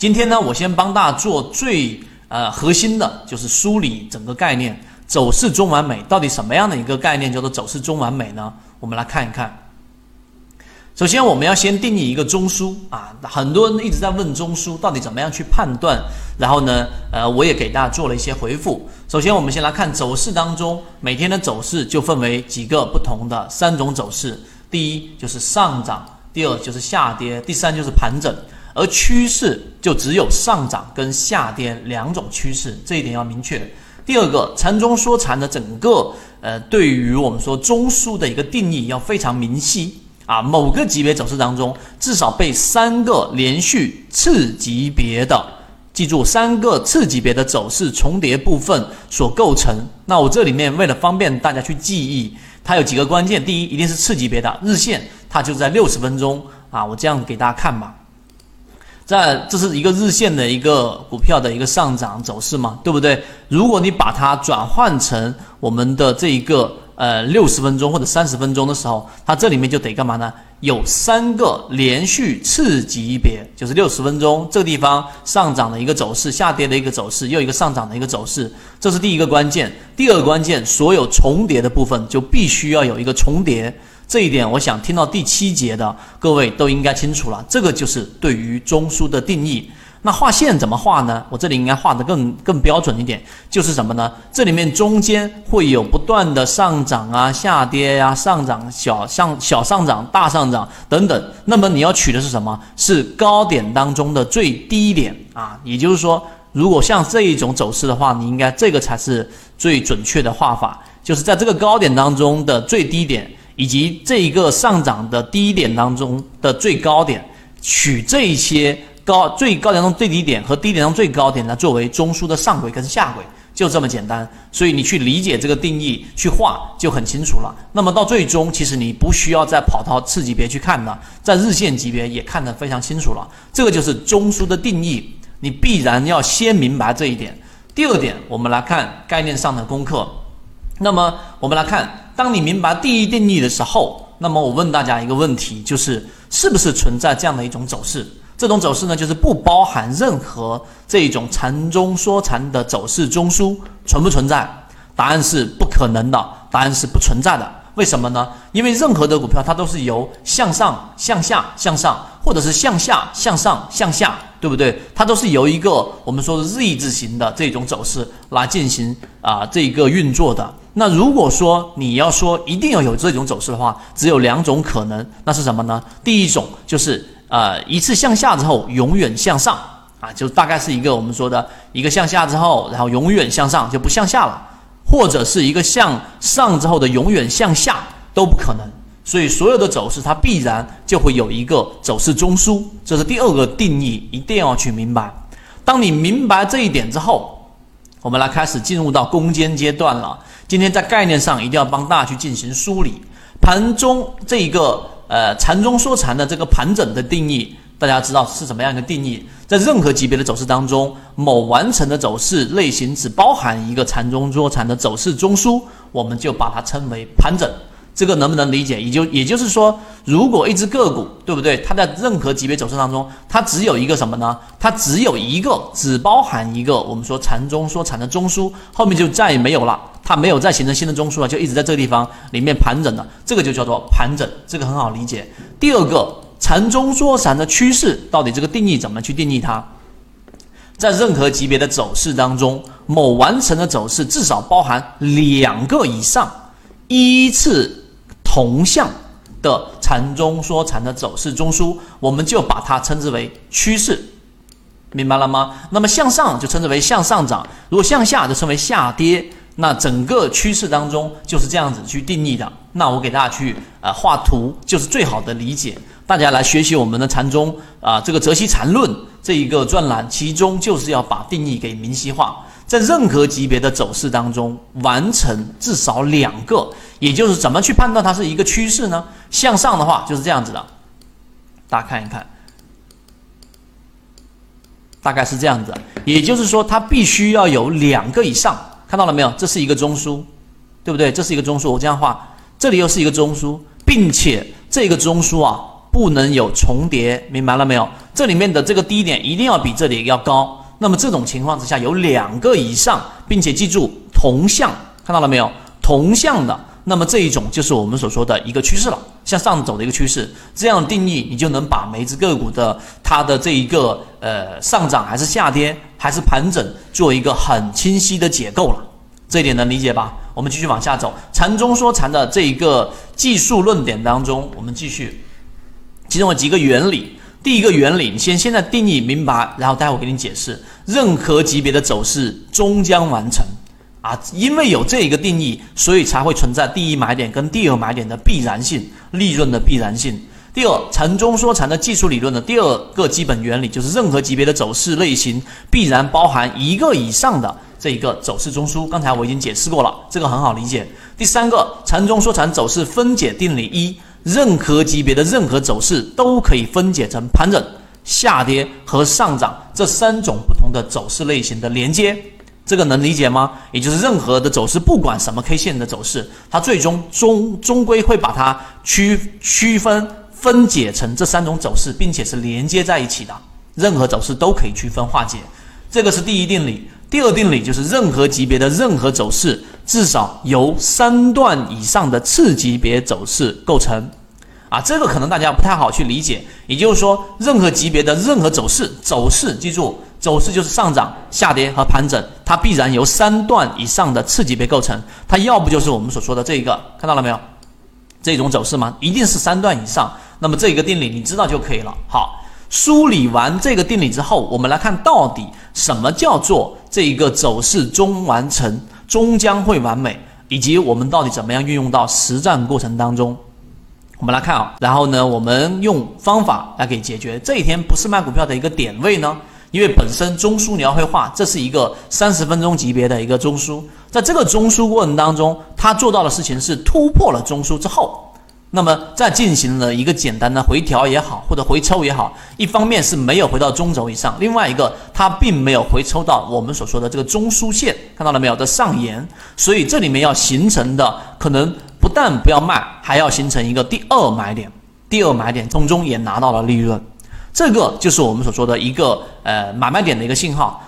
今天呢，我先帮大家做最呃核心的，就是梳理整个概念，走势中完美到底什么样的一个概念叫做走势中完美呢？我们来看一看。首先，我们要先定义一个中枢啊，很多人一直在问中枢到底怎么样去判断，然后呢，呃，我也给大家做了一些回复。首先，我们先来看走势当中每天的走势就分为几个不同的三种走势，第一就是上涨，第二就是下跌，第三就是盘整。而趋势就只有上涨跟下跌两种趋势，这一点要明确。第二个，禅中说禅的整个呃，对于我们说中枢的一个定义要非常明晰啊。某个级别走势当中，至少被三个连续次级别的，记住三个次级别的走势重叠部分所构成。那我这里面为了方便大家去记忆，它有几个关键。第一，一定是次级别的日线，它就在六十分钟啊。我这样给大家看吧。在这是一个日线的一个股票的一个上涨走势嘛，对不对？如果你把它转换成我们的这一个呃六十分钟或者三十分钟的时候，它这里面就得干嘛呢？有三个连续次级别，就是六十分钟这个地方上涨的一个走势，下跌的一个走势，又一个上涨的一个走势，这是第一个关键。第二个关键，所有重叠的部分就必须要有一个重叠。这一点，我想听到第七节的各位都应该清楚了。这个就是对于中枢的定义。那画线怎么画呢？我这里应该画的更更标准一点，就是什么呢？这里面中间会有不断的上涨啊、下跌呀、上涨小上小上涨、大上涨等等。那么你要取的是什么？是高点当中的最低点啊。也就是说，如果像这一种走势的话，你应该这个才是最准确的画法，就是在这个高点当中的最低点。以及这一个上涨的低点当中的最高点，取这些高最高点中最低点和低点中最高点来作为中枢的上轨跟下轨，就这么简单。所以你去理解这个定义去画就很清楚了。那么到最终，其实你不需要再跑到次级别去看了，在日线级别也看得非常清楚了。这个就是中枢的定义，你必然要先明白这一点。第二点，我们来看概念上的功课。那么我们来看。当你明白第一定义的时候，那么我问大家一个问题，就是是不是存在这样的一种走势？这种走势呢，就是不包含任何这种禅中说禅的走势中枢存不存在？答案是不可能的，答案是不存在的。为什么呢？因为任何的股票它都是由向上、向下、向上，或者是向下、向上、向下，对不对？它都是由一个我们说的 Z 字形的这种走势来进行啊这个运作的。那如果说你要说一定要有这种走势的话，只有两种可能，那是什么呢？第一种就是呃一次向下之后永远向上啊，就大概是一个我们说的一个向下之后，然后永远向上就不向下了，或者是一个向上之后的永远向下都不可能。所以所有的走势它必然就会有一个走势中枢，这是第二个定义，一定要去明白。当你明白这一点之后，我们来开始进入到攻坚阶段了。今天在概念上一定要帮大家去进行梳理，盘中这一个呃禅中说禅的这个盘整的定义，大家知道是什么样一个定义？在任何级别的走势当中，某完成的走势类型只包含一个禅中说禅的走势中枢，我们就把它称为盘整。这个能不能理解？也就也就是说，如果一只个股，对不对？它在任何级别走势当中，它只有一个什么呢？它只有一个，只包含一个我们说禅中说禅的中枢，后面就再也没有了，它没有再形成新的中枢了，就一直在这个地方里面盘整的，这个就叫做盘整，这个很好理解。第二个，禅中说禅的趋势到底这个定义怎么去定义它？在任何级别的走势当中，某完成的走势至少包含两个以上，依次。同向的禅中说禅的走势中枢，我们就把它称之为趋势，明白了吗？那么向上就称之为向上涨，如果向下就称为下跌。那整个趋势当中就是这样子去定义的。那我给大家去呃画图，就是最好的理解。大家来学习我们的禅宗啊，这个泽西禅论这一个专栏，其中就是要把定义给明晰化。在任何级别的走势当中，完成至少两个，也就是怎么去判断它是一个趋势呢？向上的话就是这样子的，大家看一看，大概是这样子。也就是说，它必须要有两个以上，看到了没有？这是一个中枢，对不对？这是一个中枢，我这样画，这里又是一个中枢，并且这个中枢啊，不能有重叠，明白了没有？这里面的这个低点一定要比这里要高。那么这种情况之下有两个以上，并且记住同向，看到了没有？同向的，那么这一种就是我们所说的一个趋势了，向上走的一个趋势。这样定义，你就能把每只个股的它的这一个呃上涨还是下跌还是盘整，做一个很清晰的解构了。这一点能理解吧？我们继续往下走，禅中说禅的这一个技术论点当中，我们继续，其中有几个原理。第一个原理，你先现在定义明白，然后待会给你解释。任何级别的走势终将完成，啊，因为有这一个定义，所以才会存在第一买点跟第二买点的必然性，利润的必然性。第二，禅中说禅的技术理论的第二个基本原理就是，任何级别的走势类型必然包含一个以上的这一个走势中枢。刚才我已经解释过了，这个很好理解。第三个，禅中说禅走势分解定理一，任何级别的任何走势都可以分解成盘整。下跌和上涨这三种不同的走势类型的连接，这个能理解吗？也就是任何的走势，不管什么 K 线的走势，它最终终终归会把它区区分分解成这三种走势，并且是连接在一起的。任何走势都可以区分化解，这个是第一定理。第二定理就是任何级别的任何走势，至少由三段以上的次级别走势构成。啊，这个可能大家不太好去理解。也就是说，任何级别的任何走势，走势记住，走势就是上涨、下跌和盘整，它必然由三段以上的次级别构成。它要不就是我们所说的这一个，看到了没有？这种走势吗？一定是三段以上。那么这一个定理你知道就可以了。好，梳理完这个定理之后，我们来看到底什么叫做这一个走势中完成，终将会完美，以及我们到底怎么样运用到实战过程当中。我们来看啊，然后呢，我们用方法来给解决这一天不是卖股票的一个点位呢？因为本身中枢你要会画，这是一个三十分钟级别的一个中枢，在这个中枢过程当中，它做到的事情是突破了中枢之后。那么再进行了一个简单的回调也好，或者回抽也好，一方面是没有回到中轴以上，另外一个它并没有回抽到我们所说的这个中枢线，看到了没有的上沿，所以这里面要形成的可能不但不要卖，还要形成一个第二买点，第二买点从中也拿到了利润，这个就是我们所说的一个呃买卖点的一个信号。